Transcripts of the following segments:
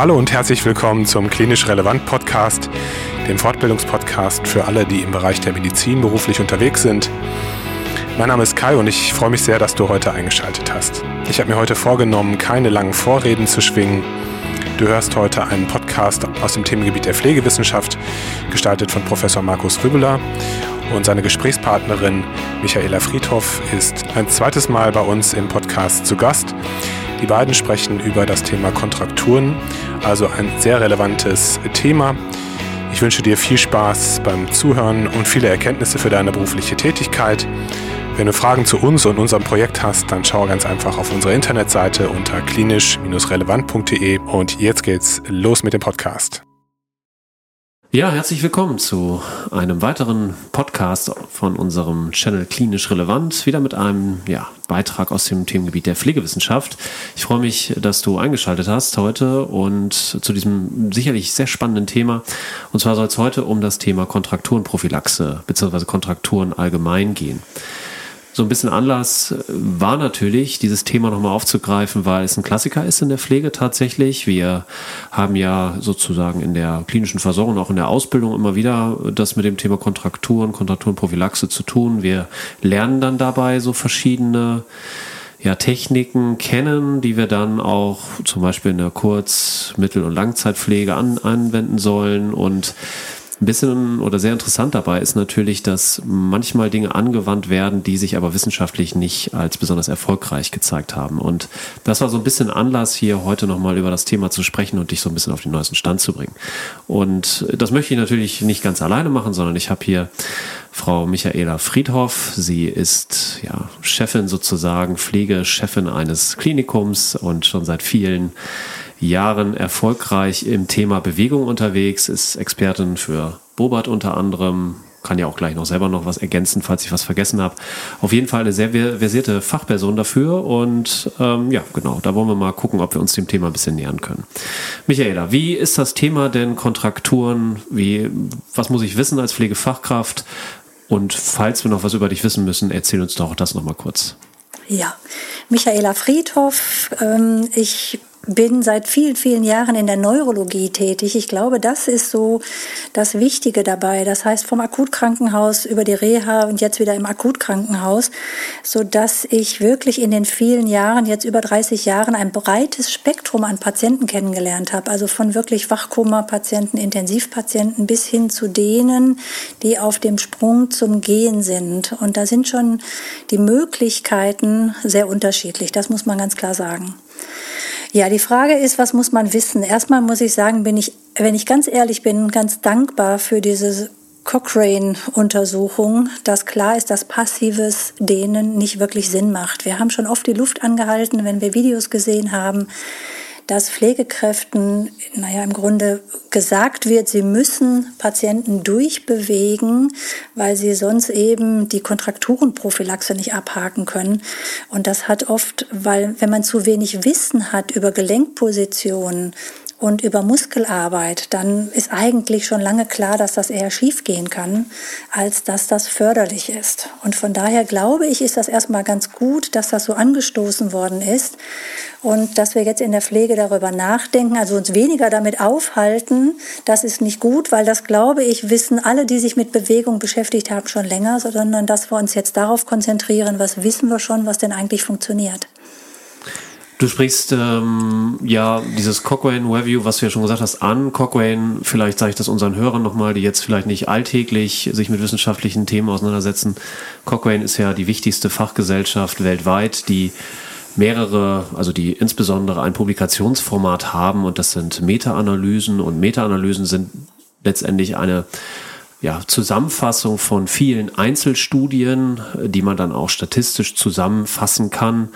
Hallo und herzlich willkommen zum Klinisch Relevant Podcast, dem Fortbildungspodcast für alle, die im Bereich der Medizin beruflich unterwegs sind. Mein Name ist Kai und ich freue mich sehr, dass du heute eingeschaltet hast. Ich habe mir heute vorgenommen, keine langen Vorreden zu schwingen. Du hörst heute einen Podcast aus dem Themengebiet der Pflegewissenschaft, gestaltet von Professor Markus Rübeler. Und seine Gesprächspartnerin Michaela Friedhoff ist ein zweites Mal bei uns im Podcast zu Gast. Die beiden sprechen über das Thema Kontrakturen, also ein sehr relevantes Thema. Ich wünsche dir viel Spaß beim Zuhören und viele Erkenntnisse für deine berufliche Tätigkeit. Wenn du Fragen zu uns und unserem Projekt hast, dann schau ganz einfach auf unsere Internetseite unter klinisch-relevant.de und jetzt geht's los mit dem Podcast. Ja, herzlich willkommen zu einem weiteren Podcast von unserem Channel Klinisch Relevant. Wieder mit einem ja, Beitrag aus dem Themengebiet der Pflegewissenschaft. Ich freue mich, dass du eingeschaltet hast heute und zu diesem sicherlich sehr spannenden Thema. Und zwar soll es heute um das Thema Kontrakturenprophylaxe bzw. Kontrakturen allgemein gehen so ein bisschen Anlass war natürlich, dieses Thema nochmal aufzugreifen, weil es ein Klassiker ist in der Pflege tatsächlich. Wir haben ja sozusagen in der klinischen Versorgung, auch in der Ausbildung immer wieder das mit dem Thema Kontrakturen, Kontrakturenprophylaxe zu tun. Wir lernen dann dabei so verschiedene ja, Techniken kennen, die wir dann auch zum Beispiel in der Kurz-, Mittel- und Langzeitpflege an, anwenden sollen und ein bisschen oder sehr interessant dabei ist natürlich, dass manchmal Dinge angewandt werden, die sich aber wissenschaftlich nicht als besonders erfolgreich gezeigt haben. Und das war so ein bisschen Anlass, hier heute nochmal über das Thema zu sprechen und dich so ein bisschen auf den neuesten Stand zu bringen. Und das möchte ich natürlich nicht ganz alleine machen, sondern ich habe hier Frau Michaela Friedhoff. Sie ist ja Chefin sozusagen, Pflegechefin eines Klinikums und schon seit vielen Jahren erfolgreich im Thema Bewegung unterwegs, ist Expertin für Bobart unter anderem, kann ja auch gleich noch selber noch was ergänzen, falls ich was vergessen habe. Auf jeden Fall eine sehr versierte Fachperson dafür und ähm, ja, genau, da wollen wir mal gucken, ob wir uns dem Thema ein bisschen nähern können. Michaela, wie ist das Thema denn Kontrakturen? Wie, was muss ich wissen als Pflegefachkraft? Und falls wir noch was über dich wissen müssen, erzähl uns doch das nochmal kurz. Ja, Michaela Friedhoff. Ähm, ich bin seit vielen, vielen Jahren in der Neurologie tätig. Ich glaube, das ist so das Wichtige dabei. Das heißt, vom Akutkrankenhaus über die Reha und jetzt wieder im Akutkrankenhaus, so dass ich wirklich in den vielen Jahren, jetzt über 30 Jahren, ein breites Spektrum an Patienten kennengelernt habe. Also von wirklich Wachkoma-Patienten, Intensivpatienten bis hin zu denen, die auf dem Sprung zum Gehen sind. Und da sind schon die Möglichkeiten sehr unterschiedlich. Das muss man ganz klar sagen. Ja, die Frage ist, was muss man wissen? Erstmal muss ich sagen, bin ich, wenn ich ganz ehrlich bin, ganz dankbar für diese Cochrane-Untersuchung, dass klar ist, dass passives Dehnen nicht wirklich Sinn macht. Wir haben schon oft die Luft angehalten, wenn wir Videos gesehen haben dass Pflegekräften, naja, im Grunde gesagt wird, sie müssen Patienten durchbewegen, weil sie sonst eben die Kontrakturenprophylaxe nicht abhaken können. Und das hat oft, weil wenn man zu wenig Wissen hat über Gelenkpositionen, und über Muskelarbeit, dann ist eigentlich schon lange klar, dass das eher schiefgehen kann, als dass das förderlich ist. Und von daher glaube ich, ist das erstmal ganz gut, dass das so angestoßen worden ist und dass wir jetzt in der Pflege darüber nachdenken, also uns weniger damit aufhalten, das ist nicht gut, weil das glaube ich, wissen alle, die sich mit Bewegung beschäftigt haben, schon länger, sondern dass wir uns jetzt darauf konzentrieren, was wissen wir schon, was denn eigentlich funktioniert. Du sprichst ähm, ja dieses Cochrane Review, was du ja schon gesagt hast, an. Cochrane, vielleicht sage ich das unseren Hörern nochmal, die jetzt vielleicht nicht alltäglich sich mit wissenschaftlichen Themen auseinandersetzen. Cochrane ist ja die wichtigste Fachgesellschaft weltweit, die mehrere, also die insbesondere ein Publikationsformat haben und das sind Meta-Analysen und Meta-Analysen sind letztendlich eine ja, Zusammenfassung von vielen Einzelstudien, die man dann auch statistisch zusammenfassen kann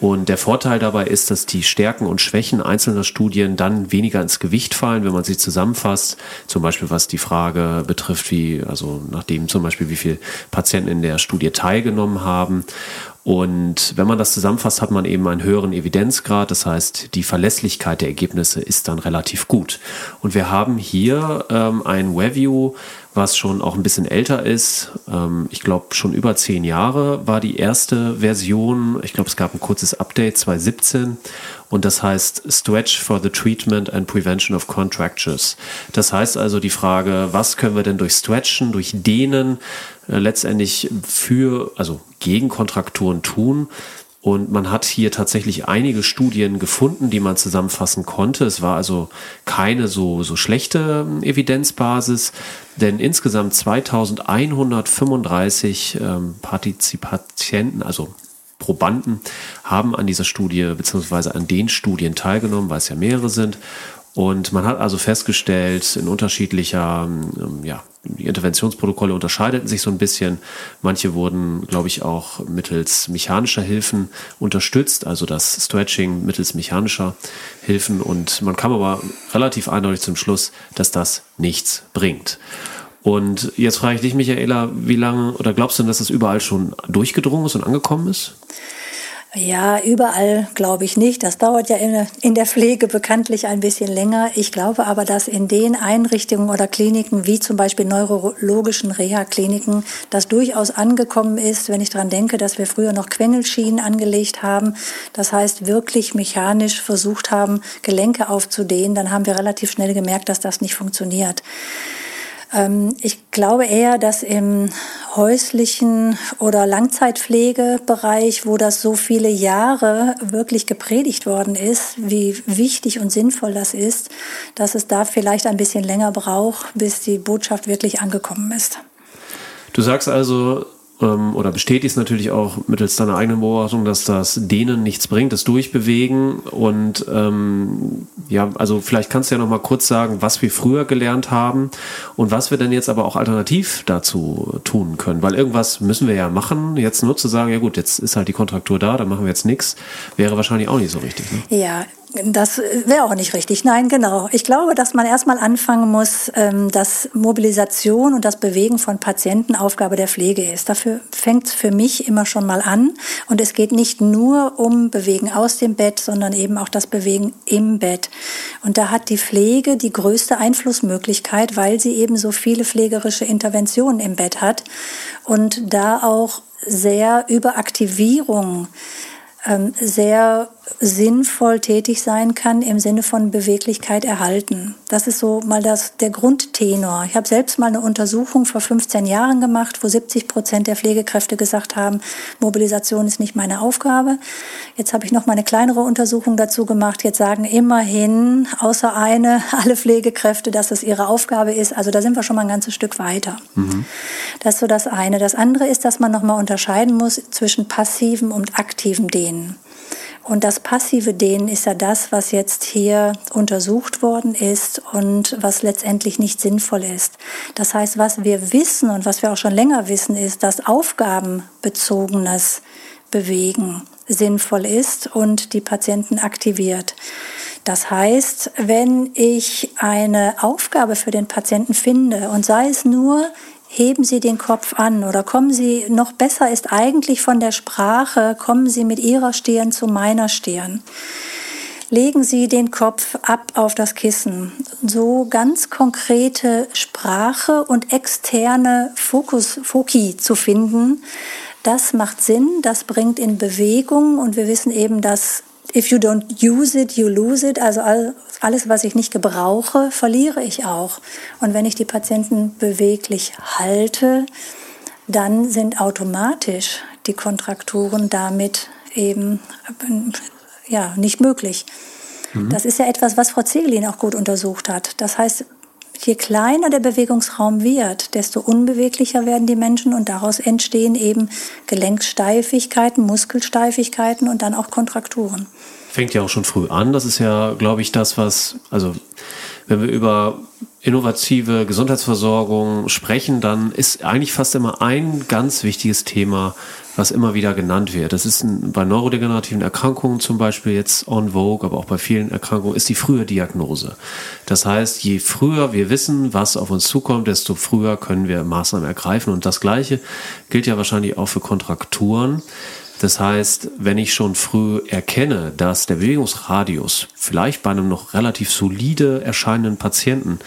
und der Vorteil dabei ist, dass die Stärken und Schwächen einzelner Studien dann weniger ins Gewicht fallen, wenn man sie zusammenfasst. Zum Beispiel was die Frage betrifft, wie, also nachdem zum Beispiel wie viele Patienten in der Studie teilgenommen haben. Und wenn man das zusammenfasst, hat man eben einen höheren Evidenzgrad. Das heißt, die Verlässlichkeit der Ergebnisse ist dann relativ gut. Und wir haben hier ähm, ein Review, was schon auch ein bisschen älter ist. Ähm, ich glaube, schon über zehn Jahre war die erste Version. Ich glaube, es gab ein kurzes Update 2017 und das heißt Stretch for the Treatment and Prevention of Contractures. Das heißt also die Frage, was können wir denn durch Stretchen, durch Dehnen letztendlich für, also gegen Kontrakturen tun? Und man hat hier tatsächlich einige Studien gefunden, die man zusammenfassen konnte. Es war also keine so, so schlechte ähm, Evidenzbasis, denn insgesamt 2135 ähm, Partizipatienten, also Probanden, haben an dieser Studie beziehungsweise an den Studien teilgenommen, weil es ja mehrere sind. Und man hat also festgestellt, in unterschiedlicher, ähm, ja, die Interventionsprotokolle unterscheideten sich so ein bisschen. Manche wurden, glaube ich, auch mittels mechanischer Hilfen unterstützt, also das Stretching mittels mechanischer Hilfen. Und man kam aber relativ eindeutig zum Schluss, dass das nichts bringt. Und jetzt frage ich dich, Michaela, wie lange oder glaubst du, dass das überall schon durchgedrungen ist und angekommen ist? Ja, überall glaube ich nicht. Das dauert ja in der Pflege bekanntlich ein bisschen länger. Ich glaube aber, dass in den Einrichtungen oder Kliniken, wie zum Beispiel neurologischen Reha-Kliniken, das durchaus angekommen ist, wenn ich daran denke, dass wir früher noch Quengelschienen angelegt haben. Das heißt, wirklich mechanisch versucht haben, Gelenke aufzudehnen. Dann haben wir relativ schnell gemerkt, dass das nicht funktioniert. Ähm, ich glaube eher, dass im häuslichen oder Langzeitpflegebereich, wo das so viele Jahre wirklich gepredigt worden ist, wie wichtig und sinnvoll das ist, dass es da vielleicht ein bisschen länger braucht, bis die Botschaft wirklich angekommen ist. Du sagst also, ähm, oder bestätigst natürlich auch mittels deiner eigenen Beobachtung, dass das denen nichts bringt, das Durchbewegen. Und ähm, ja, also vielleicht kannst du ja noch mal kurz sagen, was wir früher gelernt haben und was wir denn jetzt aber auch alternativ dazu tun können. Weil irgendwas müssen wir ja machen. Jetzt nur zu sagen, ja gut, jetzt ist halt die Kontraktur da, dann machen wir jetzt nichts, wäre wahrscheinlich auch nicht so richtig. Ne? Ja, das wäre auch nicht richtig. Nein, genau. Ich glaube, dass man erstmal anfangen muss, ähm, dass Mobilisation und das Bewegen von Patienten Aufgabe der Pflege ist. Dafür fängt es für mich immer schon mal an. Und es geht nicht nur um Bewegen aus dem Bett, sondern eben auch das Bewegen im Bett. Und da hat die Pflege die größte Einflussmöglichkeit, weil sie eben so viele pflegerische Interventionen im Bett hat und da auch sehr über Aktivierung ähm, sehr sinnvoll tätig sein kann im Sinne von Beweglichkeit erhalten. Das ist so mal das, der Grundtenor. Ich habe selbst mal eine Untersuchung vor 15 Jahren gemacht, wo 70 Prozent der Pflegekräfte gesagt haben, Mobilisation ist nicht meine Aufgabe. Jetzt habe ich noch mal eine kleinere Untersuchung dazu gemacht. Jetzt sagen immerhin außer eine alle Pflegekräfte, dass es ihre Aufgabe ist. Also da sind wir schon mal ein ganzes Stück weiter. Mhm. Das ist so das eine. Das andere ist, dass man noch mal unterscheiden muss zwischen passivem und aktivem Dehnen. Und das passive Dehnen ist ja das, was jetzt hier untersucht worden ist und was letztendlich nicht sinnvoll ist. Das heißt, was wir wissen und was wir auch schon länger wissen, ist, dass aufgabenbezogenes Bewegen sinnvoll ist und die Patienten aktiviert. Das heißt, wenn ich eine Aufgabe für den Patienten finde und sei es nur heben Sie den Kopf an oder kommen Sie, noch besser ist eigentlich von der Sprache, kommen Sie mit Ihrer Stirn zu meiner Stirn. Legen Sie den Kopf ab auf das Kissen. So ganz konkrete Sprache und externe Fokus, Foki zu finden, das macht Sinn, das bringt in Bewegung und wir wissen eben, dass if you don't use it, you lose it. Also alles, was ich nicht gebrauche, verliere ich auch. Und wenn ich die Patienten beweglich halte, dann sind automatisch die Kontrakturen damit eben ja, nicht möglich. Mhm. Das ist ja etwas, was Frau Zegelin auch gut untersucht hat. Das heißt, je kleiner der Bewegungsraum wird, desto unbeweglicher werden die Menschen und daraus entstehen eben Gelenksteifigkeiten, Muskelsteifigkeiten und dann auch Kontrakturen. Fängt ja auch schon früh an. Das ist ja, glaube ich, das, was, also wenn wir über innovative Gesundheitsversorgung sprechen, dann ist eigentlich fast immer ein ganz wichtiges Thema was immer wieder genannt wird. Das ist ein, bei neurodegenerativen Erkrankungen zum Beispiel jetzt on vogue, aber auch bei vielen Erkrankungen ist die frühe Diagnose. Das heißt, je früher wir wissen, was auf uns zukommt, desto früher können wir Maßnahmen ergreifen. Und das Gleiche gilt ja wahrscheinlich auch für Kontrakturen. Das heißt, wenn ich schon früh erkenne, dass der Bewegungsradius vielleicht bei einem noch relativ solide erscheinenden Patienten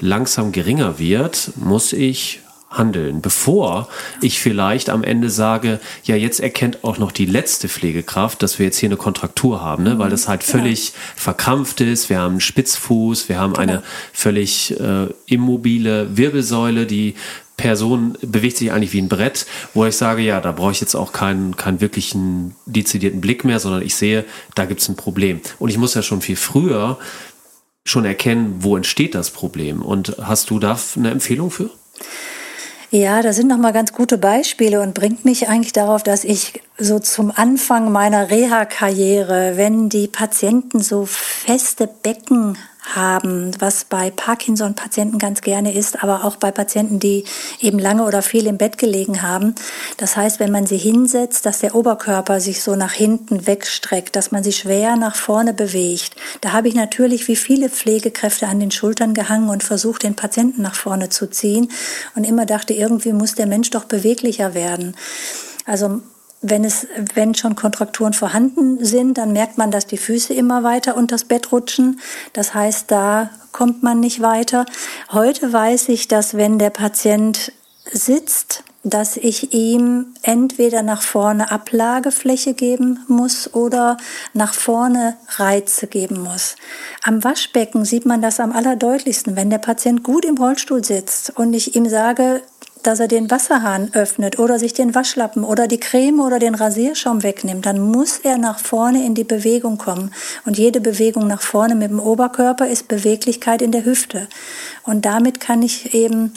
langsam geringer wird, muss ich handeln, bevor ich vielleicht am Ende sage, ja, jetzt erkennt auch noch die letzte Pflegekraft, dass wir jetzt hier eine Kontraktur haben, ne? weil das halt völlig ja. verkrampft ist. Wir haben einen Spitzfuß, wir haben genau. eine völlig äh, immobile Wirbelsäule, die Person bewegt sich eigentlich wie ein Brett, wo ich sage, ja, da brauche ich jetzt auch keinen, keinen wirklichen dezidierten Blick mehr, sondern ich sehe, da gibt es ein Problem. Und ich muss ja schon viel früher schon erkennen, wo entsteht das Problem. Und hast du da eine Empfehlung für? Ja, das sind nochmal ganz gute Beispiele und bringt mich eigentlich darauf, dass ich so zum Anfang meiner Reha-Karriere, wenn die Patienten so feste Becken haben, was bei Parkinson-Patienten ganz gerne ist, aber auch bei Patienten, die eben lange oder viel im Bett gelegen haben. Das heißt, wenn man sie hinsetzt, dass der Oberkörper sich so nach hinten wegstreckt, dass man sie schwer nach vorne bewegt. Da habe ich natürlich wie viele Pflegekräfte an den Schultern gehangen und versucht, den Patienten nach vorne zu ziehen und immer dachte, irgendwie muss der Mensch doch beweglicher werden. Also wenn es, wenn schon Kontrakturen vorhanden sind, dann merkt man, dass die Füße immer weiter unter das Bett rutschen. Das heißt, da kommt man nicht weiter. Heute weiß ich, dass wenn der Patient sitzt, dass ich ihm entweder nach vorne Ablagefläche geben muss oder nach vorne Reize geben muss. Am Waschbecken sieht man das am allerdeutlichsten, wenn der Patient gut im Rollstuhl sitzt und ich ihm sage, dass er den Wasserhahn öffnet oder sich den Waschlappen oder die Creme oder den Rasierschaum wegnimmt, dann muss er nach vorne in die Bewegung kommen. Und jede Bewegung nach vorne mit dem Oberkörper ist Beweglichkeit in der Hüfte. Und damit kann ich eben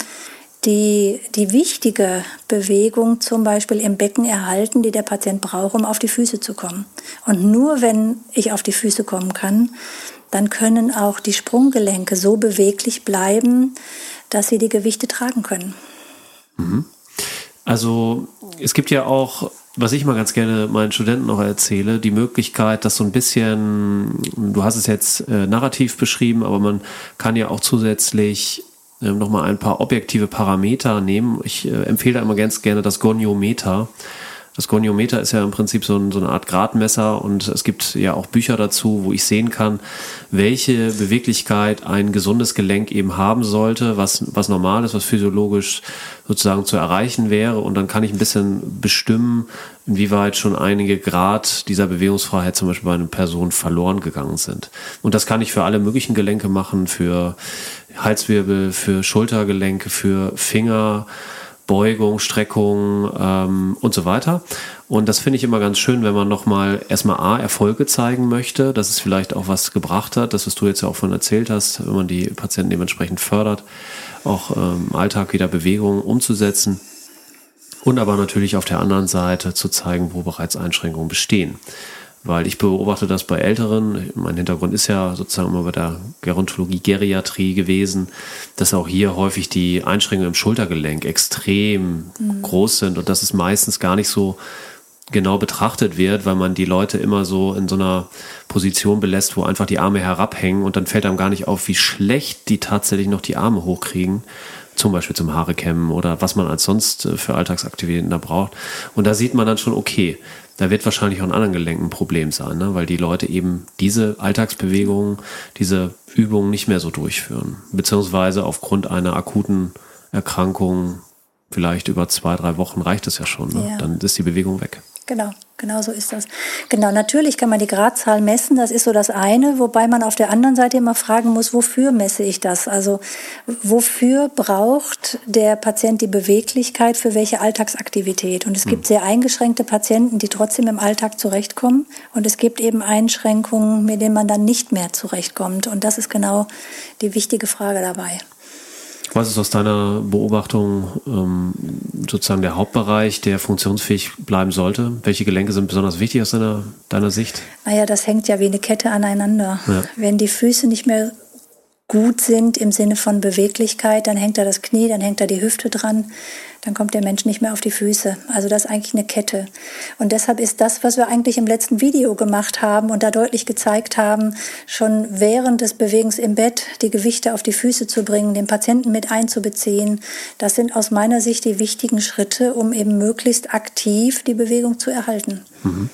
die, die wichtige Bewegung zum Beispiel im Becken erhalten, die der Patient braucht, um auf die Füße zu kommen. Und nur wenn ich auf die Füße kommen kann, dann können auch die Sprunggelenke so beweglich bleiben, dass sie die Gewichte tragen können. Mhm. Also es gibt ja auch, was ich mal ganz gerne meinen Studenten noch erzähle, die Möglichkeit, dass so ein bisschen, du hast es jetzt äh, narrativ beschrieben, aber man kann ja auch zusätzlich äh, nochmal ein paar objektive Parameter nehmen. Ich äh, empfehle da immer ganz gerne das Goniometer. Das Goniometer ist ja im Prinzip so, ein, so, eine Art Gradmesser und es gibt ja auch Bücher dazu, wo ich sehen kann, welche Beweglichkeit ein gesundes Gelenk eben haben sollte, was, was normal ist, was physiologisch sozusagen zu erreichen wäre. Und dann kann ich ein bisschen bestimmen, inwieweit schon einige Grad dieser Bewegungsfreiheit zum Beispiel bei einer Person verloren gegangen sind. Und das kann ich für alle möglichen Gelenke machen, für Halswirbel, für Schultergelenke, für Finger, Beugung, Streckung ähm, und so weiter. Und das finde ich immer ganz schön, wenn man nochmal erstmal A, Erfolge zeigen möchte, dass es vielleicht auch was gebracht hat, das, was du jetzt ja auch von erzählt hast, wenn man die Patienten dementsprechend fördert, auch ähm, im Alltag wieder Bewegungen umzusetzen. Und aber natürlich auf der anderen Seite zu zeigen, wo bereits Einschränkungen bestehen weil ich beobachte das bei Älteren. Mein Hintergrund ist ja sozusagen immer bei der Gerontologie, Geriatrie gewesen, dass auch hier häufig die Einschränkungen im Schultergelenk extrem mhm. groß sind und dass es meistens gar nicht so genau betrachtet wird, weil man die Leute immer so in so einer Position belässt, wo einfach die Arme herabhängen und dann fällt einem gar nicht auf, wie schlecht die tatsächlich noch die Arme hochkriegen zum Beispiel zum Haare kämmen oder was man als sonst äh, für Alltagsaktivitäten da braucht. Und da sieht man dann schon, okay, da wird wahrscheinlich auch an anderen Gelenken ein Problem sein, ne? weil die Leute eben diese Alltagsbewegungen, diese Übungen nicht mehr so durchführen. Beziehungsweise aufgrund einer akuten Erkrankung, vielleicht über zwei, drei Wochen reicht es ja schon. Ne? Ja. Dann ist die Bewegung weg. Genau, genau so ist das. Genau, natürlich kann man die Gradzahl messen, das ist so das eine, wobei man auf der anderen Seite immer fragen muss, wofür messe ich das? Also wofür braucht der Patient die Beweglichkeit für welche Alltagsaktivität? Und es gibt hm. sehr eingeschränkte Patienten, die trotzdem im Alltag zurechtkommen und es gibt eben Einschränkungen, mit denen man dann nicht mehr zurechtkommt. Und das ist genau die wichtige Frage dabei. Was ist aus deiner Beobachtung ähm, sozusagen der Hauptbereich, der funktionsfähig bleiben sollte? Welche Gelenke sind besonders wichtig aus deiner, deiner Sicht? Naja, das hängt ja wie eine Kette aneinander. Ja. Wenn die Füße nicht mehr gut sind im Sinne von Beweglichkeit, dann hängt da das Knie, dann hängt da die Hüfte dran, dann kommt der Mensch nicht mehr auf die Füße. Also das ist eigentlich eine Kette. Und deshalb ist das, was wir eigentlich im letzten Video gemacht haben und da deutlich gezeigt haben, schon während des Bewegens im Bett die Gewichte auf die Füße zu bringen, den Patienten mit einzubeziehen, das sind aus meiner Sicht die wichtigen Schritte, um eben möglichst aktiv die Bewegung zu erhalten. Mhm.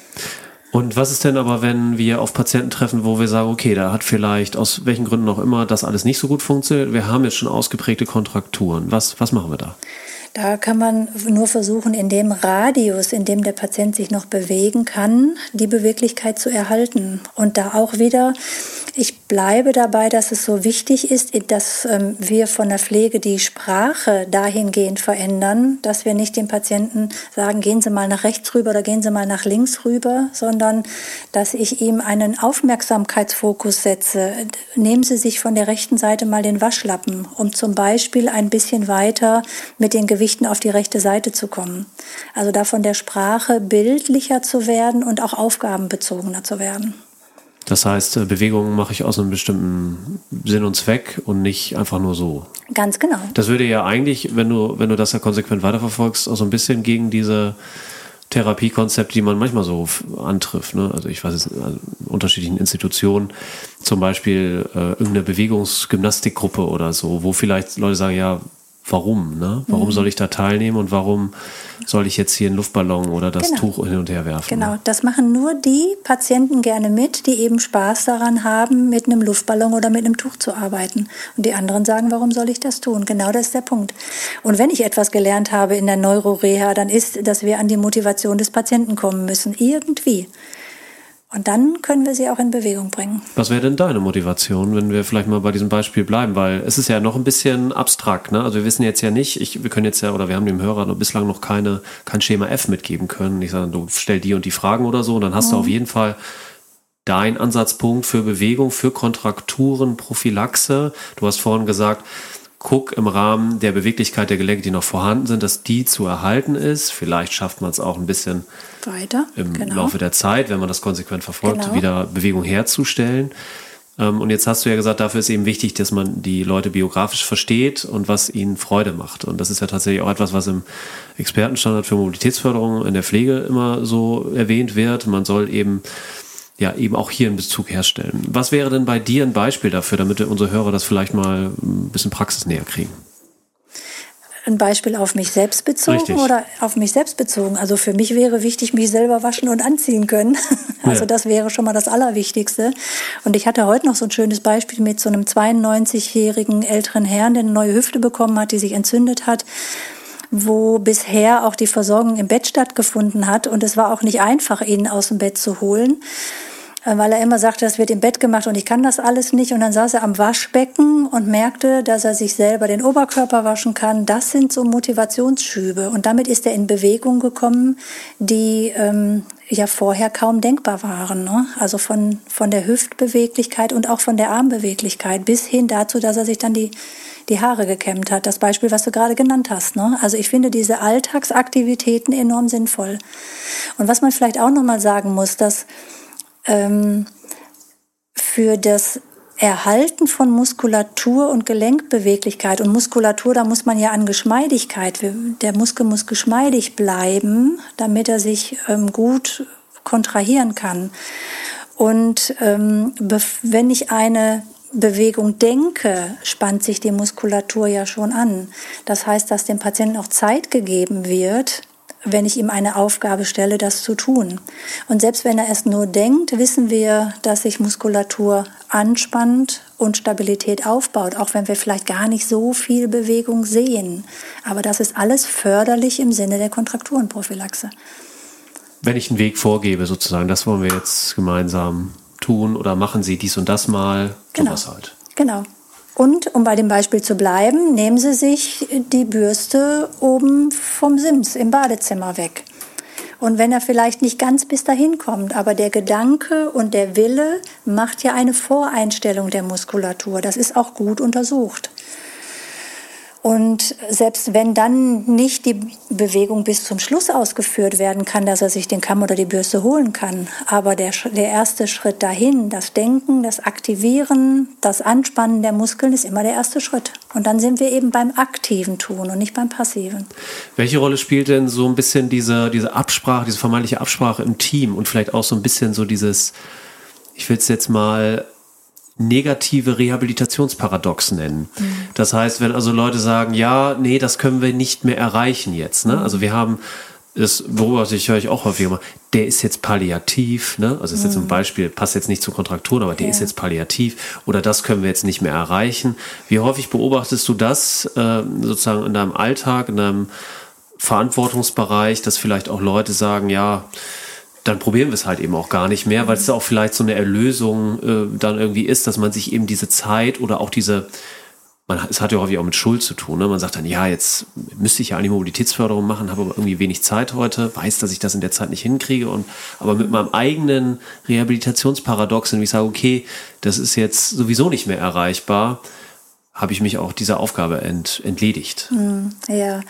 Und was ist denn aber, wenn wir auf Patienten treffen, wo wir sagen, okay, da hat vielleicht aus welchen Gründen auch immer das alles nicht so gut funktioniert, wir haben jetzt schon ausgeprägte Kontrakturen. Was, was machen wir da? Da kann man nur versuchen, in dem Radius, in dem der Patient sich noch bewegen kann, die Beweglichkeit zu erhalten. Und da auch wieder ich bleibe dabei, dass es so wichtig ist, dass ähm, wir von der Pflege die Sprache dahingehend verändern, dass wir nicht dem Patienten sagen, gehen Sie mal nach rechts rüber oder gehen Sie mal nach links rüber, sondern dass ich ihm einen Aufmerksamkeitsfokus setze. Nehmen Sie sich von der rechten Seite mal den Waschlappen, um zum Beispiel ein bisschen weiter mit den Gewichten auf die rechte Seite zu kommen. Also da von der Sprache bildlicher zu werden und auch aufgabenbezogener zu werden. Das heißt, äh, Bewegungen mache ich aus einem bestimmten Sinn und Zweck und nicht einfach nur so. Ganz genau. Das würde ja eigentlich, wenn du, wenn du das ja konsequent weiterverfolgst, auch so ein bisschen gegen diese Therapiekonzepte, die man manchmal so antrifft. Ne? Also ich weiß es in unterschiedlichen Institutionen, zum Beispiel äh, irgendeine Bewegungsgymnastikgruppe oder so, wo vielleicht Leute sagen, ja, warum, ne? Warum mhm. soll ich da teilnehmen und warum soll ich jetzt hier einen Luftballon oder das genau. Tuch hin und her werfen? Genau, das machen nur die Patienten gerne mit, die eben Spaß daran haben, mit einem Luftballon oder mit einem Tuch zu arbeiten. Und die anderen sagen, warum soll ich das tun? Genau das ist der Punkt. Und wenn ich etwas gelernt habe in der Neuroreha, dann ist, dass wir an die Motivation des Patienten kommen müssen. Irgendwie. Und dann können wir sie auch in Bewegung bringen. Was wäre denn deine Motivation, wenn wir vielleicht mal bei diesem Beispiel bleiben? Weil es ist ja noch ein bisschen abstrakt. Ne? Also wir wissen jetzt ja nicht, ich, wir können jetzt ja, oder wir haben dem Hörer noch bislang noch keine, kein Schema F mitgeben können. Ich sage, du stell die und die Fragen oder so, und dann hast mhm. du auf jeden Fall dein Ansatzpunkt für Bewegung, für Kontrakturen, Prophylaxe. Du hast vorhin gesagt, guck im Rahmen der Beweglichkeit der Gelenke, die noch vorhanden sind, dass die zu erhalten ist. Vielleicht schafft man es auch ein bisschen weiter im genau. Laufe der Zeit, wenn man das konsequent verfolgt, genau. wieder Bewegung herzustellen. Ähm, und jetzt hast du ja gesagt, dafür ist eben wichtig, dass man die Leute biografisch versteht und was ihnen Freude macht. Und das ist ja tatsächlich auch etwas, was im Expertenstandard für Mobilitätsförderung in der Pflege immer so erwähnt wird. Man soll eben ja eben auch hier einen Bezug herstellen. Was wäre denn bei dir ein Beispiel dafür, damit unsere Hörer das vielleicht mal ein bisschen praxisnäher kriegen? Ein Beispiel auf mich selbst bezogen Richtig. oder auf mich selbst bezogen? Also für mich wäre wichtig, mich selber waschen und anziehen können. Also ja. das wäre schon mal das Allerwichtigste. Und ich hatte heute noch so ein schönes Beispiel mit so einem 92-jährigen älteren Herrn, der eine neue Hüfte bekommen hat, die sich entzündet hat wo bisher auch die Versorgung im Bett stattgefunden hat. Und es war auch nicht einfach, ihn aus dem Bett zu holen. Äh, weil er immer sagte, das wird im Bett gemacht und ich kann das alles nicht. Und dann saß er am Waschbecken und merkte, dass er sich selber den Oberkörper waschen kann. Das sind so Motivationsschübe. Und damit ist er in Bewegung gekommen, die ähm, ja vorher kaum denkbar waren. Ne? Also von, von der Hüftbeweglichkeit und auch von der Armbeweglichkeit bis hin dazu, dass er sich dann die, die Haare gekämmt hat. Das Beispiel, was du gerade genannt hast. Ne? Also ich finde diese Alltagsaktivitäten enorm sinnvoll. Und was man vielleicht auch nochmal sagen muss, dass ähm, für das Erhalten von Muskulatur und Gelenkbeweglichkeit. Und Muskulatur, da muss man ja an Geschmeidigkeit. Der Muskel muss geschmeidig bleiben, damit er sich ähm, gut kontrahieren kann. Und ähm, wenn ich eine Bewegung denke, spannt sich die Muskulatur ja schon an. Das heißt, dass dem Patienten auch Zeit gegeben wird, wenn ich ihm eine Aufgabe stelle, das zu tun. Und selbst wenn er es nur denkt, wissen wir, dass sich Muskulatur anspannt und Stabilität aufbaut, auch wenn wir vielleicht gar nicht so viel Bewegung sehen. Aber das ist alles förderlich im Sinne der Kontrakturenprophylaxe. Wenn ich einen Weg vorgebe, sozusagen, das wollen wir jetzt gemeinsam tun oder machen Sie dies und das mal, genau. sowas halt. Genau. Und um bei dem Beispiel zu bleiben, nehmen Sie sich die Bürste oben vom Sims im Badezimmer weg. Und wenn er vielleicht nicht ganz bis dahin kommt, aber der Gedanke und der Wille macht ja eine Voreinstellung der Muskulatur. Das ist auch gut untersucht. Und selbst wenn dann nicht die Bewegung bis zum Schluss ausgeführt werden kann, dass er sich den Kamm oder die Bürste holen kann, aber der, der erste Schritt dahin, das Denken, das Aktivieren, das Anspannen der Muskeln ist immer der erste Schritt. Und dann sind wir eben beim aktiven Tun und nicht beim passiven. Welche Rolle spielt denn so ein bisschen diese, diese Absprache, diese vermeintliche Absprache im Team und vielleicht auch so ein bisschen so dieses, ich will es jetzt mal negative Rehabilitationsparadox nennen. Mhm. Das heißt, wenn also Leute sagen, ja, nee, das können wir nicht mehr erreichen jetzt. Ne? Mhm. Also wir haben das beobachte ich, höre ich auch häufig immer, der ist jetzt palliativ, ne? Also ist jetzt ein mhm. Beispiel, passt jetzt nicht zu Kontrakturen, aber der ja. ist jetzt palliativ oder das können wir jetzt nicht mehr erreichen. Wie häufig beobachtest du das äh, sozusagen in deinem Alltag, in deinem Verantwortungsbereich, dass vielleicht auch Leute sagen, ja, dann probieren wir es halt eben auch gar nicht mehr, weil es auch vielleicht so eine Erlösung äh, dann irgendwie ist, dass man sich eben diese Zeit oder auch diese, man, es hat ja häufig auch mit Schuld zu tun. Ne? Man sagt dann, ja, jetzt müsste ich ja eigentlich Mobilitätsförderung machen, habe aber irgendwie wenig Zeit heute, weiß, dass ich das in der Zeit nicht hinkriege. Und aber mit meinem eigenen Rehabilitationsparadox, wenn ich sage, okay, das ist jetzt sowieso nicht mehr erreichbar, habe ich mich auch dieser Aufgabe ent, entledigt. Hm, ja.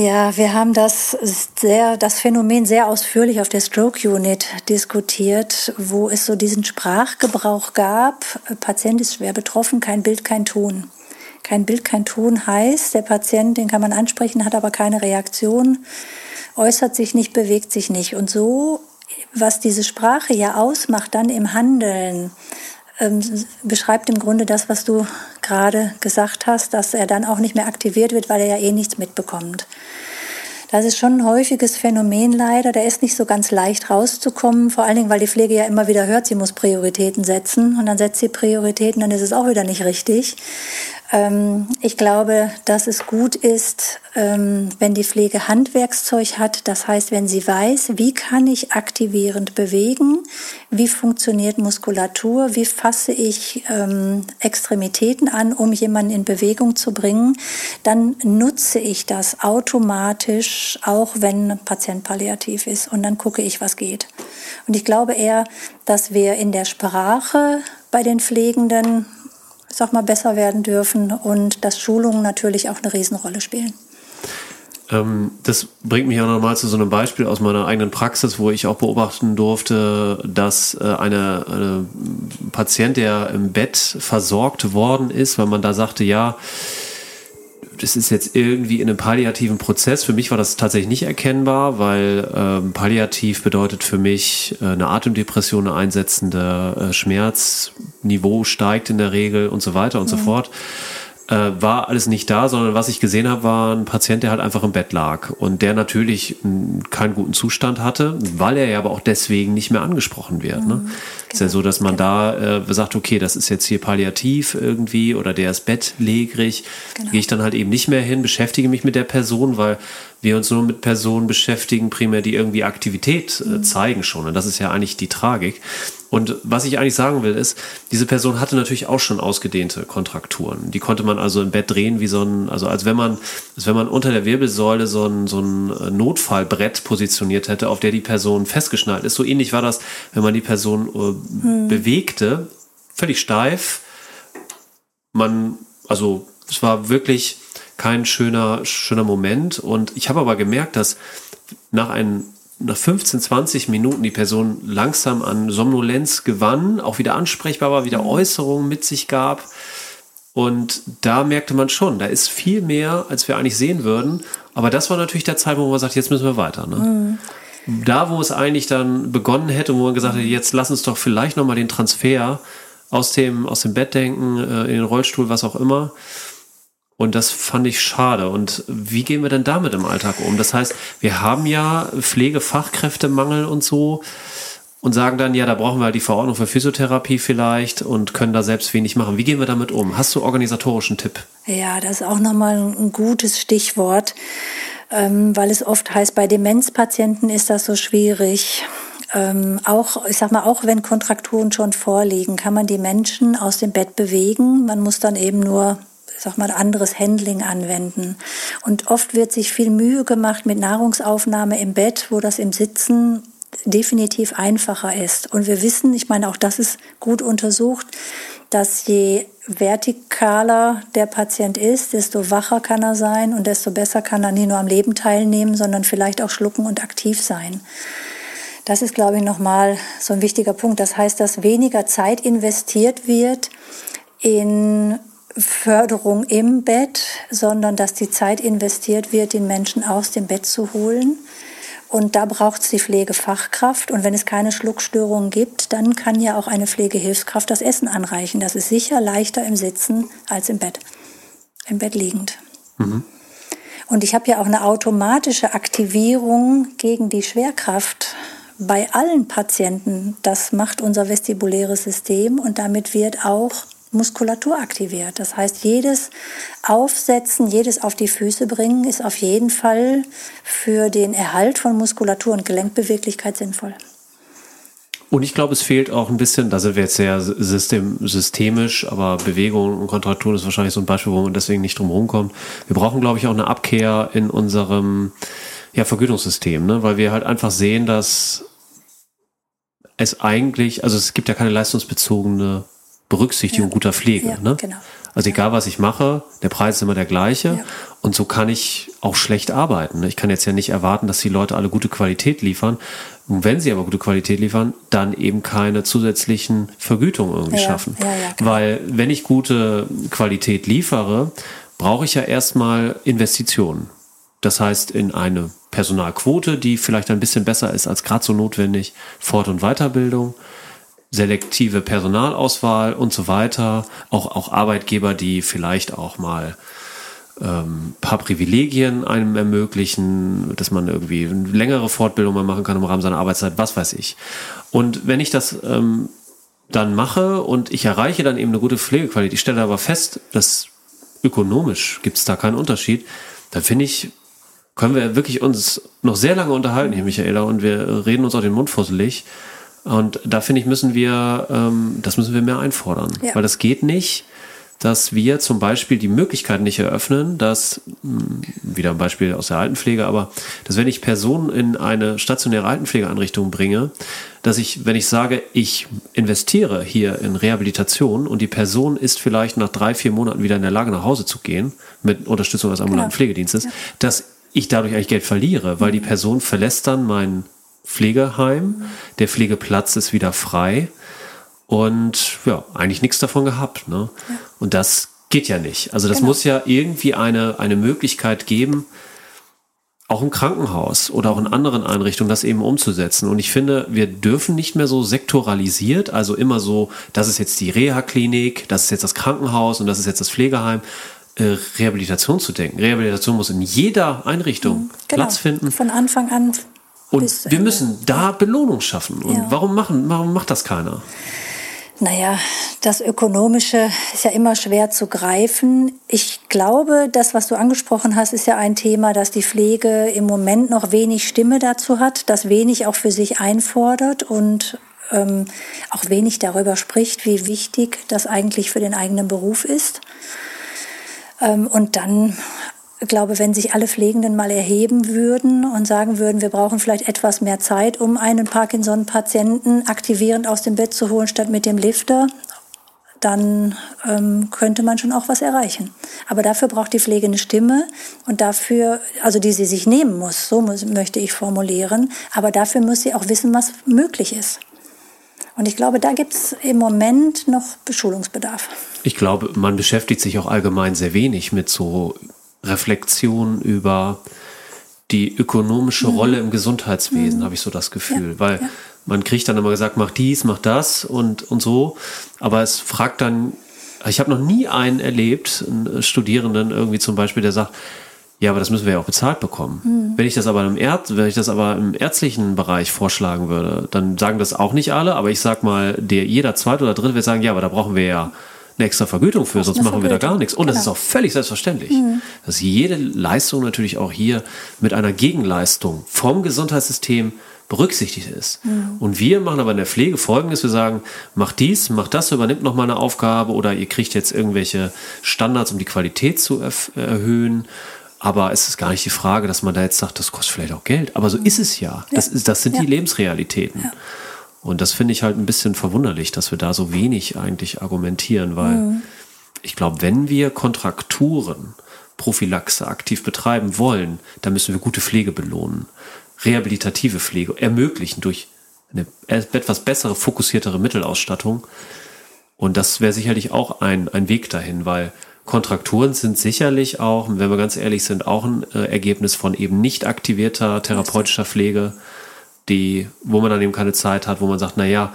Ja, wir haben das sehr, das Phänomen sehr ausführlich auf der Stroke Unit diskutiert, wo es so diesen Sprachgebrauch gab. Patient ist schwer betroffen, kein Bild, kein Ton. Kein Bild, kein Ton heißt, der Patient, den kann man ansprechen, hat aber keine Reaktion, äußert sich nicht, bewegt sich nicht. Und so, was diese Sprache ja ausmacht, dann im Handeln, ähm, beschreibt im Grunde das, was du gerade gesagt hast, dass er dann auch nicht mehr aktiviert wird, weil er ja eh nichts mitbekommt. Das ist schon ein häufiges Phänomen leider. Da ist nicht so ganz leicht rauszukommen, vor allen Dingen, weil die Pflege ja immer wieder hört, sie muss Prioritäten setzen und dann setzt sie Prioritäten, dann ist es auch wieder nicht richtig. Ähm, ich glaube, dass es gut ist, ähm, wenn die Pflege Handwerkszeug hat. Das heißt, wenn sie weiß, wie kann ich aktivierend bewegen, wie funktioniert Muskulatur, wie fasse ich ähm, Extremitäten an, um jemanden in Bewegung zu bringen, dann nutze ich das automatisch, auch wenn ein Patient palliativ ist. Und dann gucke ich, was geht. Und ich glaube eher, dass wir in der Sprache bei den Pflegenden sag mal, besser werden dürfen und dass Schulungen natürlich auch eine Riesenrolle spielen. Ähm, das bringt mich auch nochmal zu so einem Beispiel aus meiner eigenen Praxis, wo ich auch beobachten durfte, dass äh, eine, eine Patient, der im Bett versorgt worden ist, weil man da sagte, ja, das ist jetzt irgendwie in einem palliativen Prozess. Für mich war das tatsächlich nicht erkennbar, weil ähm, palliativ bedeutet für mich äh, eine Atemdepression, eine einsetzende äh, Schmerzniveau steigt in der Regel und so weiter und mhm. so fort äh, war alles nicht da, sondern was ich gesehen habe, war ein Patient, der halt einfach im Bett lag und der natürlich keinen guten Zustand hatte, weil er ja aber auch deswegen nicht mehr angesprochen wird. Ne? Mhm, ist ja so, dass man genau. da äh, sagt, okay, das ist jetzt hier palliativ irgendwie oder der ist bettlägerig, genau. gehe ich dann halt eben nicht mehr hin, beschäftige mich mit der Person, weil wir uns nur mit Personen beschäftigen, primär die irgendwie Aktivität äh, mhm. zeigen schon. Und das ist ja eigentlich die Tragik. Und was ich eigentlich sagen will, ist, diese Person hatte natürlich auch schon ausgedehnte Kontrakturen. Die konnte man also im Bett drehen wie so ein, also als wenn man, als wenn man unter der Wirbelsäule so ein, so ein äh, Notfallbrett positioniert hätte, auf der die Person festgeschnallt ist. So ähnlich war das, wenn man die Person äh, hm. bewegte, völlig steif. Man, also es war wirklich kein schöner, schöner Moment. Und ich habe aber gemerkt, dass nach einem nach 15, 20 Minuten die Person langsam an Somnolenz gewann, auch wieder ansprechbar war, wieder mhm. Äußerungen mit sich gab. Und da merkte man schon, da ist viel mehr, als wir eigentlich sehen würden. Aber das war natürlich der Zeitpunkt, wo man sagt, jetzt müssen wir weiter. Ne? Mhm. Da, wo es eigentlich dann begonnen hätte, wo man gesagt hätte, jetzt lass uns doch vielleicht nochmal den Transfer aus dem, aus dem Bett denken, äh, in den Rollstuhl, was auch immer, und das fand ich schade. Und wie gehen wir denn damit im Alltag um? Das heißt, wir haben ja Pflegefachkräftemangel und so und sagen dann, ja, da brauchen wir die Verordnung für Physiotherapie vielleicht und können da selbst wenig machen. Wie gehen wir damit um? Hast du organisatorischen Tipp? Ja, das ist auch nochmal ein gutes Stichwort, ähm, weil es oft heißt, bei Demenzpatienten ist das so schwierig. Ähm, auch, ich sag mal, auch wenn Kontrakturen schon vorliegen, kann man die Menschen aus dem Bett bewegen. Man muss dann eben nur sag mal, anderes Handling anwenden. Und oft wird sich viel Mühe gemacht mit Nahrungsaufnahme im Bett, wo das im Sitzen definitiv einfacher ist. Und wir wissen, ich meine, auch das ist gut untersucht, dass je vertikaler der Patient ist, desto wacher kann er sein und desto besser kann er nicht nur am Leben teilnehmen, sondern vielleicht auch schlucken und aktiv sein. Das ist, glaube ich, nochmal so ein wichtiger Punkt. Das heißt, dass weniger Zeit investiert wird in Förderung im Bett, sondern dass die Zeit investiert wird, den Menschen aus dem Bett zu holen. Und da braucht es die Pflegefachkraft. Und wenn es keine Schluckstörungen gibt, dann kann ja auch eine Pflegehilfskraft das Essen anreichen. Das ist sicher leichter im Sitzen als im Bett, im Bett liegend. Mhm. Und ich habe ja auch eine automatische Aktivierung gegen die Schwerkraft bei allen Patienten. Das macht unser vestibuläres System und damit wird auch Muskulatur aktiviert. Das heißt, jedes Aufsetzen, jedes auf die Füße bringen ist auf jeden Fall für den Erhalt von Muskulatur und Gelenkbeweglichkeit sinnvoll. Und ich glaube, es fehlt auch ein bisschen, da sind wir jetzt sehr system, systemisch, aber Bewegung und Kontrakturen ist wahrscheinlich so ein Beispiel, wo man deswegen nicht drum rumkommt. Wir brauchen, glaube ich, auch eine Abkehr in unserem ja, Vergütungssystem, ne? weil wir halt einfach sehen, dass es eigentlich, also es gibt ja keine leistungsbezogene Berücksichtigung ja. guter Pflege. Ja, ne? genau. Also egal, was ich mache, der Preis ist immer der gleiche. Ja. Und so kann ich auch schlecht arbeiten. Ne? Ich kann jetzt ja nicht erwarten, dass die Leute alle gute Qualität liefern. Und wenn sie aber gute Qualität liefern, dann eben keine zusätzlichen Vergütungen irgendwie ja, schaffen. Ja, ja, Weil wenn ich gute Qualität liefere, brauche ich ja erstmal Investitionen. Das heißt, in eine Personalquote, die vielleicht ein bisschen besser ist als gerade so notwendig, Fort- und Weiterbildung selektive Personalauswahl und so weiter. Auch, auch Arbeitgeber, die vielleicht auch mal ähm, paar Privilegien einem ermöglichen, dass man irgendwie längere Fortbildung mal machen kann im Rahmen seiner Arbeitszeit, was weiß ich. Und wenn ich das ähm, dann mache und ich erreiche dann eben eine gute Pflegequalität, ich stelle aber fest, dass ökonomisch gibt es da keinen Unterschied, dann finde ich, können wir wirklich uns noch sehr lange unterhalten hier, Michaela, und wir reden uns auch den Mund fusselig. Und da finde ich, müssen wir, ähm, das müssen wir mehr einfordern. Ja. Weil das geht nicht, dass wir zum Beispiel die Möglichkeit nicht eröffnen, dass, hm, wieder ein Beispiel aus der Altenpflege, aber dass wenn ich Personen in eine stationäre Altenpflegeeinrichtung bringe, dass ich, wenn ich sage, ich investiere hier in Rehabilitation und die Person ist vielleicht nach drei, vier Monaten wieder in der Lage, nach Hause zu gehen, mit Unterstützung des ambulanten genau. Pflegedienstes, ja. dass ich dadurch eigentlich Geld verliere, weil die Person verlässt dann meinen Pflegeheim. Der Pflegeplatz ist wieder frei. Und ja, eigentlich nichts davon gehabt. Ne? Ja. Und das geht ja nicht. Also das genau. muss ja irgendwie eine, eine Möglichkeit geben, auch im Krankenhaus oder auch in anderen Einrichtungen das eben umzusetzen. Und ich finde, wir dürfen nicht mehr so sektoralisiert, also immer so, das ist jetzt die Reha-Klinik, das ist jetzt das Krankenhaus und das ist jetzt das Pflegeheim, äh, Rehabilitation zu denken. Rehabilitation muss in jeder Einrichtung mhm. genau. Platz finden. Von Anfang an und wir müssen da Belohnung schaffen. Und ja. warum machen, warum macht das keiner? Naja, das Ökonomische ist ja immer schwer zu greifen. Ich glaube, das, was du angesprochen hast, ist ja ein Thema, dass die Pflege im Moment noch wenig Stimme dazu hat, das wenig auch für sich einfordert und ähm, auch wenig darüber spricht, wie wichtig das eigentlich für den eigenen Beruf ist. Ähm, und dann ich glaube, wenn sich alle Pflegenden mal erheben würden und sagen würden, wir brauchen vielleicht etwas mehr Zeit, um einen Parkinson-Patienten aktivierend aus dem Bett zu holen, statt mit dem Lifter, dann ähm, könnte man schon auch was erreichen. Aber dafür braucht die Pflege eine Stimme und dafür, also die sie sich nehmen muss, so muss, möchte ich formulieren, aber dafür muss sie auch wissen, was möglich ist. Und ich glaube, da gibt es im Moment noch Beschulungsbedarf. Ich glaube, man beschäftigt sich auch allgemein sehr wenig mit so Reflexion über die ökonomische mhm. Rolle im Gesundheitswesen, mhm. habe ich so das Gefühl. Ja, Weil ja. man kriegt dann immer gesagt, mach dies, mach das und, und so. Aber es fragt dann, ich habe noch nie einen erlebt, einen Studierenden irgendwie zum Beispiel, der sagt, ja, aber das müssen wir ja auch bezahlt bekommen. Mhm. Wenn ich das aber im Ärz wenn ich das aber im ärztlichen Bereich vorschlagen würde, dann sagen das auch nicht alle, aber ich sag mal, der jeder zweite oder dritte wird sagen, ja, aber da brauchen wir ja eine extra Vergütung für, sonst machen wir da gar nichts. Und genau. das ist auch völlig selbstverständlich, mhm. dass jede Leistung natürlich auch hier mit einer Gegenleistung vom Gesundheitssystem berücksichtigt ist. Mhm. Und wir machen aber in der Pflege folgendes, wir sagen, macht dies, macht das, übernimmt noch mal eine Aufgabe oder ihr kriegt jetzt irgendwelche Standards, um die Qualität zu erhöhen. Aber es ist gar nicht die Frage, dass man da jetzt sagt, das kostet vielleicht auch Geld. Aber so mhm. ist es ja. Das, ist, das sind ja. die Lebensrealitäten. Ja. Und das finde ich halt ein bisschen verwunderlich, dass wir da so wenig eigentlich argumentieren, weil mhm. ich glaube, wenn wir Kontrakturen, Prophylaxe aktiv betreiben wollen, dann müssen wir gute Pflege belohnen, rehabilitative Pflege ermöglichen durch eine etwas bessere, fokussiertere Mittelausstattung. Und das wäre sicherlich auch ein, ein Weg dahin, weil Kontrakturen sind sicherlich auch, wenn wir ganz ehrlich sind, auch ein äh, Ergebnis von eben nicht aktivierter therapeutischer Pflege die, wo man dann eben keine Zeit hat, wo man sagt, naja,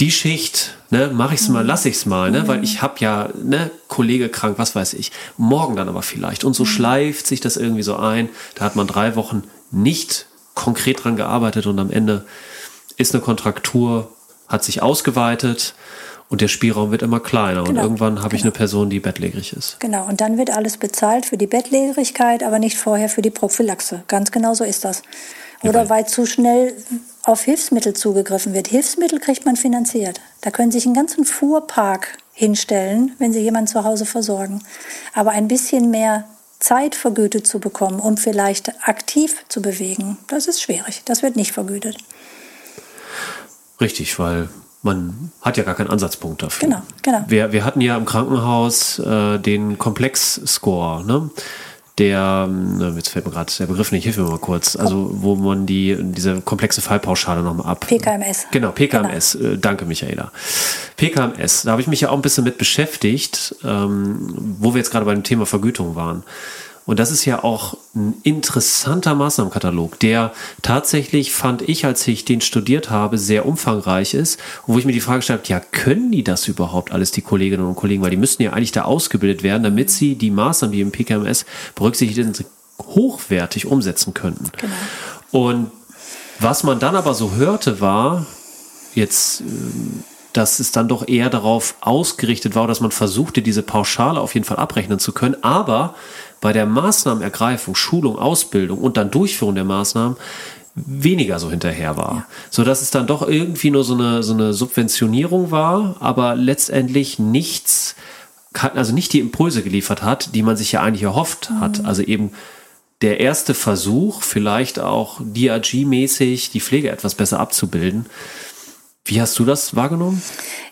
die Schicht, ne, mache ich's mal, mhm. lass ich's mal, ne, weil mhm. ich habe ja, ne, Kollege krank, was weiß ich, morgen dann aber vielleicht. Und so mhm. schleift sich das irgendwie so ein. Da hat man drei Wochen nicht konkret dran gearbeitet und am Ende ist eine Kontraktur, hat sich ausgeweitet und der Spielraum wird immer kleiner genau. und irgendwann habe genau. ich eine Person, die bettlägerig ist. Genau, und dann wird alles bezahlt für die Bettlägerigkeit, aber nicht vorher für die Prophylaxe. Ganz genau so ist das. Oder weil zu schnell auf Hilfsmittel zugegriffen wird. Hilfsmittel kriegt man finanziert. Da können Sie sich einen ganzen Fuhrpark hinstellen, wenn Sie jemanden zu Hause versorgen. Aber ein bisschen mehr Zeit vergütet zu bekommen, um vielleicht aktiv zu bewegen, das ist schwierig. Das wird nicht vergütet. Richtig, weil man hat ja gar keinen Ansatzpunkt dafür. Genau, genau. Wir, wir hatten ja im Krankenhaus äh, den Komplex-Score. Ne? Der, jetzt fällt mir gerade der Begriff nicht, hilf mir mal kurz, also wo man die, diese komplexe Fallpauschale nochmal ab. PKMS. Genau, PKMS. Genau. Äh, danke, Michaela. PKMS, da habe ich mich ja auch ein bisschen mit beschäftigt, ähm, wo wir jetzt gerade bei dem Thema Vergütung waren. Und das ist ja auch ein interessanter Maßnahmenkatalog, der tatsächlich, fand ich, als ich den studiert habe, sehr umfangreich ist. wo ich mir die Frage gestellt habe, ja, können die das überhaupt alles, die Kolleginnen und Kollegen? Weil die müssten ja eigentlich da ausgebildet werden, damit sie die Maßnahmen, die im PKMS berücksichtigt sind, hochwertig umsetzen könnten. Genau. Und was man dann aber so hörte, war jetzt ähm, dass es dann doch eher darauf ausgerichtet war, dass man versuchte, diese Pauschale auf jeden Fall abrechnen zu können, aber bei der Maßnahmenergreifung, Schulung, Ausbildung und dann Durchführung der Maßnahmen weniger so hinterher war. Ja. So dass es dann doch irgendwie nur so eine, so eine Subventionierung war, aber letztendlich nichts, also nicht die Impulse geliefert hat, die man sich ja eigentlich erhofft mhm. hat. Also eben der erste Versuch, vielleicht auch DRG-mäßig die Pflege etwas besser abzubilden. Wie hast du das wahrgenommen?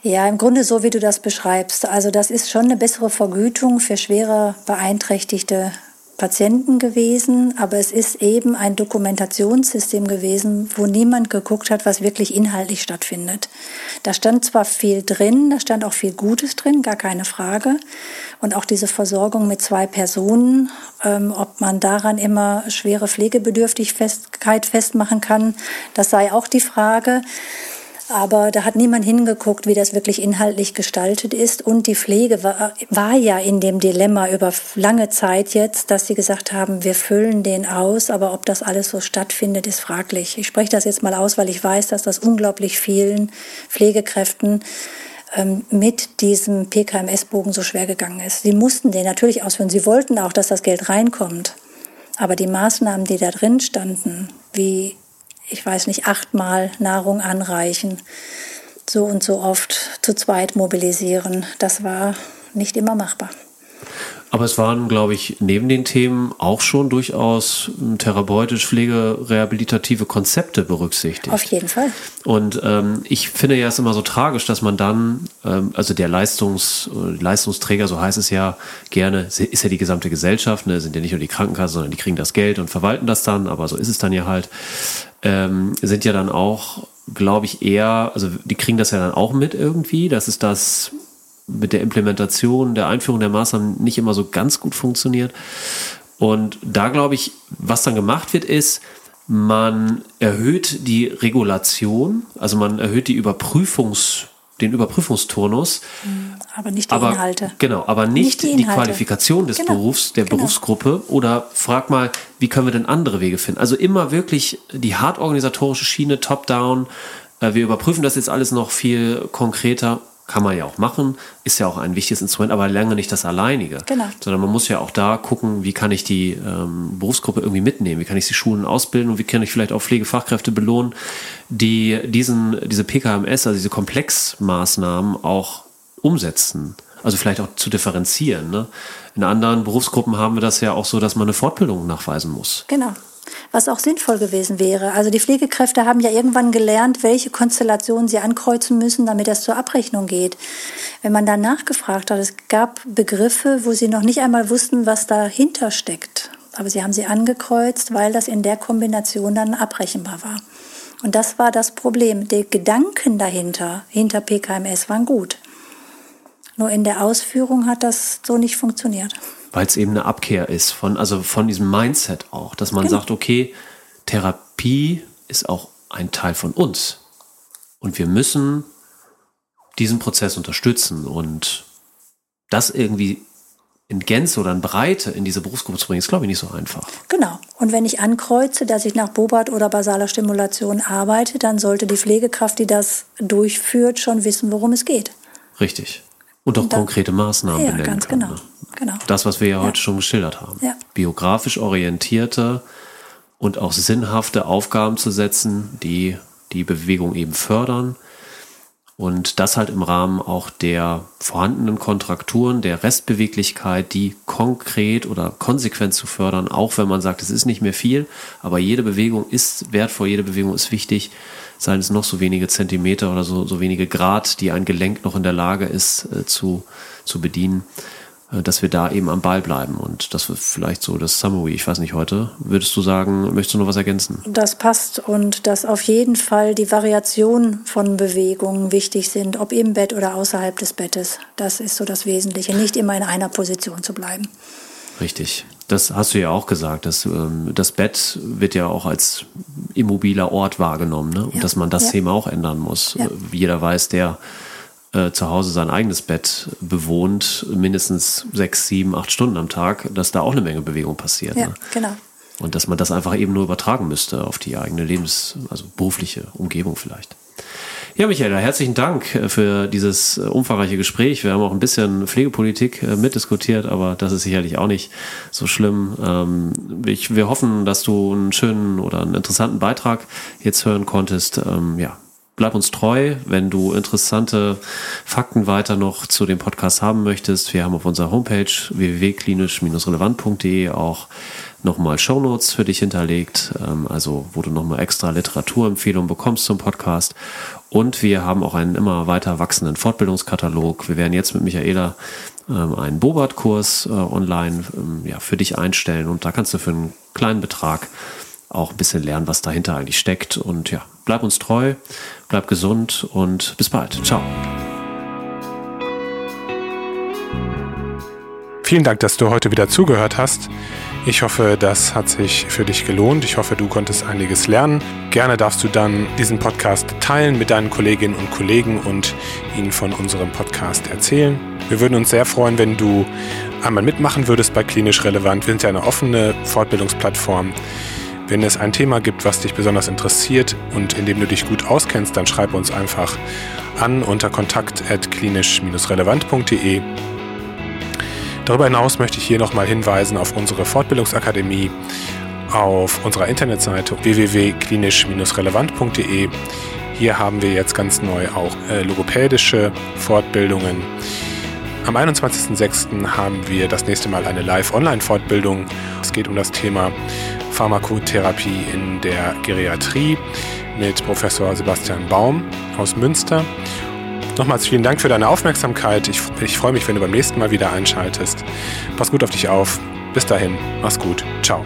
Ja, im Grunde so, wie du das beschreibst. Also das ist schon eine bessere Vergütung für schwere beeinträchtigte Patienten gewesen, aber es ist eben ein Dokumentationssystem gewesen, wo niemand geguckt hat, was wirklich inhaltlich stattfindet. Da stand zwar viel drin, da stand auch viel Gutes drin, gar keine Frage. Und auch diese Versorgung mit zwei Personen, ähm, ob man daran immer schwere Pflegebedürftigkeit festmachen kann, das sei auch die Frage. Aber da hat niemand hingeguckt, wie das wirklich inhaltlich gestaltet ist. Und die Pflege war, war ja in dem Dilemma über lange Zeit jetzt, dass sie gesagt haben, wir füllen den aus, aber ob das alles so stattfindet, ist fraglich. Ich spreche das jetzt mal aus, weil ich weiß, dass das unglaublich vielen Pflegekräften ähm, mit diesem PKMS-Bogen so schwer gegangen ist. Sie mussten den natürlich ausführen. Sie wollten auch, dass das Geld reinkommt. Aber die Maßnahmen, die da drin standen, wie ich weiß nicht, achtmal Nahrung anreichen, so und so oft zu zweit mobilisieren. Das war nicht immer machbar. Aber es waren, glaube ich, neben den Themen auch schon durchaus hm, therapeutisch pflegerehabilitative Konzepte berücksichtigt. Auf jeden Fall. Und ähm, ich finde ja es immer so tragisch, dass man dann, ähm, also der Leistungs, äh, Leistungsträger, so heißt es ja gerne, ist ja die gesamte Gesellschaft, ne, sind ja nicht nur die Krankenkassen, sondern die kriegen das Geld und verwalten das dann, aber so ist es dann ja halt ähm, sind ja dann auch, glaube ich, eher, also die kriegen das ja dann auch mit irgendwie, dass es das mit der Implementation, der Einführung der Maßnahmen nicht immer so ganz gut funktioniert. Und da glaube ich, was dann gemacht wird, ist, man erhöht die Regulation, also man erhöht die Überprüfungs, den Überprüfungsturnus. Mhm. Aber nicht die aber, Inhalte. Genau, aber nicht, nicht die, die, Qualifikation des genau. Berufs, der genau. Berufsgruppe. Oder frag mal, wie können wir denn andere Wege finden? Also immer wirklich die hart organisatorische Schiene, top-down. Äh, wir überprüfen das jetzt alles noch viel konkreter kann man ja auch machen, ist ja auch ein wichtiges Instrument, aber lange nicht das alleinige. Genau. Sondern man muss ja auch da gucken, wie kann ich die ähm, Berufsgruppe irgendwie mitnehmen, wie kann ich die Schulen ausbilden und wie kann ich vielleicht auch Pflegefachkräfte belohnen, die diesen, diese PKMS, also diese Komplexmaßnahmen auch umsetzen. Also vielleicht auch zu differenzieren. Ne? In anderen Berufsgruppen haben wir das ja auch so, dass man eine Fortbildung nachweisen muss. Genau. Was auch sinnvoll gewesen wäre. Also die Pflegekräfte haben ja irgendwann gelernt, welche Konstellationen sie ankreuzen müssen, damit das zur Abrechnung geht. Wenn man dann nachgefragt hat, es gab Begriffe, wo sie noch nicht einmal wussten, was dahinter steckt. Aber sie haben sie angekreuzt, weil das in der Kombination dann abrechenbar war. Und das war das Problem. Die Gedanken dahinter, hinter PKMS, waren gut. Nur in der Ausführung hat das so nicht funktioniert weil es eben eine Abkehr ist von, also von diesem Mindset auch, dass man genau. sagt, okay, Therapie ist auch ein Teil von uns. Und wir müssen diesen Prozess unterstützen und das irgendwie in Gänze oder in Breite in diese Berufsgruppe zu bringen, ist, glaube ich, nicht so einfach. Genau. Und wenn ich ankreuze, dass ich nach Bobat oder basaler Stimulation arbeite, dann sollte die Pflegekraft, die das durchführt, schon wissen, worum es geht. Richtig. Und auch und dann, konkrete Maßnahmen ja, benennen ganz kann. Genau. Ne? Genau. Das, was wir ja, ja. heute schon geschildert haben. Ja. Biografisch orientierte und auch sinnhafte Aufgaben zu setzen, die die Bewegung eben fördern. Und das halt im Rahmen auch der vorhandenen Kontrakturen, der Restbeweglichkeit, die konkret oder konsequent zu fördern, auch wenn man sagt, es ist nicht mehr viel, aber jede Bewegung ist wertvoll, jede Bewegung ist wichtig, seien es noch so wenige Zentimeter oder so, so wenige Grad, die ein Gelenk noch in der Lage ist äh, zu, zu bedienen. Äh, dass wir da eben am Ball bleiben. Und das wird vielleicht so das Summary. Ich weiß nicht, heute würdest du sagen, möchtest du noch was ergänzen? Das passt und dass auf jeden Fall die Variation von Bewegungen wichtig sind, ob im Bett oder außerhalb des Bettes. Das ist so das Wesentliche, nicht immer in einer Position zu bleiben. Richtig. Das hast du ja auch gesagt. Dass, ähm, das Bett wird ja auch als immobiler Ort wahrgenommen. Ne? Und ja. dass man das ja. Thema auch ändern muss. Ja. Jeder weiß, der äh, zu Hause sein eigenes Bett bewohnt, mindestens sechs, sieben, acht Stunden am Tag, dass da auch eine Menge Bewegung passiert. Ja, ne? genau. Und dass man das einfach eben nur übertragen müsste auf die eigene Lebens-, also berufliche Umgebung vielleicht. Ja, Michaela, herzlichen Dank äh, für dieses äh, umfangreiche Gespräch. Wir haben auch ein bisschen Pflegepolitik äh, mitdiskutiert, aber das ist sicherlich auch nicht so schlimm. Ähm, wir hoffen, dass du einen schönen oder einen interessanten Beitrag jetzt hören konntest. Ähm, ja, bleib uns treu, wenn du interessante Fakten weiter noch zu dem Podcast haben möchtest. Wir haben auf unserer Homepage www.klinisch-relevant.de auch nochmal Shownotes für dich hinterlegt, ähm, also wo du nochmal extra Literaturempfehlungen bekommst zum Podcast. Und wir haben auch einen immer weiter wachsenden Fortbildungskatalog. Wir werden jetzt mit Michaela ähm, einen Bobat-Kurs äh, online ähm, für dich einstellen und da kannst du für einen kleinen Betrag auch ein bisschen lernen, was dahinter eigentlich steckt. Und ja, bleib uns treu, bleib gesund und bis bald. Ciao. Vielen Dank, dass du heute wieder zugehört hast. Ich hoffe, das hat sich für dich gelohnt. Ich hoffe, du konntest einiges lernen. Gerne darfst du dann diesen Podcast teilen mit deinen Kolleginnen und Kollegen und ihnen von unserem Podcast erzählen. Wir würden uns sehr freuen, wenn du einmal mitmachen würdest bei Klinisch Relevant. Wir sind ja eine offene Fortbildungsplattform. Wenn es ein Thema gibt, was dich besonders interessiert und in dem du dich gut auskennst, dann schreib uns einfach an unter kontakt.klinisch-relevant.de. Darüber hinaus möchte ich hier nochmal hinweisen auf unsere Fortbildungsakademie auf unserer Internetseite www.klinisch-relevant.de. Hier haben wir jetzt ganz neu auch äh, logopädische Fortbildungen. Am 21.06. haben wir das nächste Mal eine Live-Online-Fortbildung. Es geht um das Thema Pharmakotherapie in der Geriatrie mit Professor Sebastian Baum aus Münster. Nochmals vielen Dank für deine Aufmerksamkeit. Ich, ich freue mich, wenn du beim nächsten Mal wieder einschaltest. Pass gut auf dich auf. Bis dahin, mach's gut. Ciao.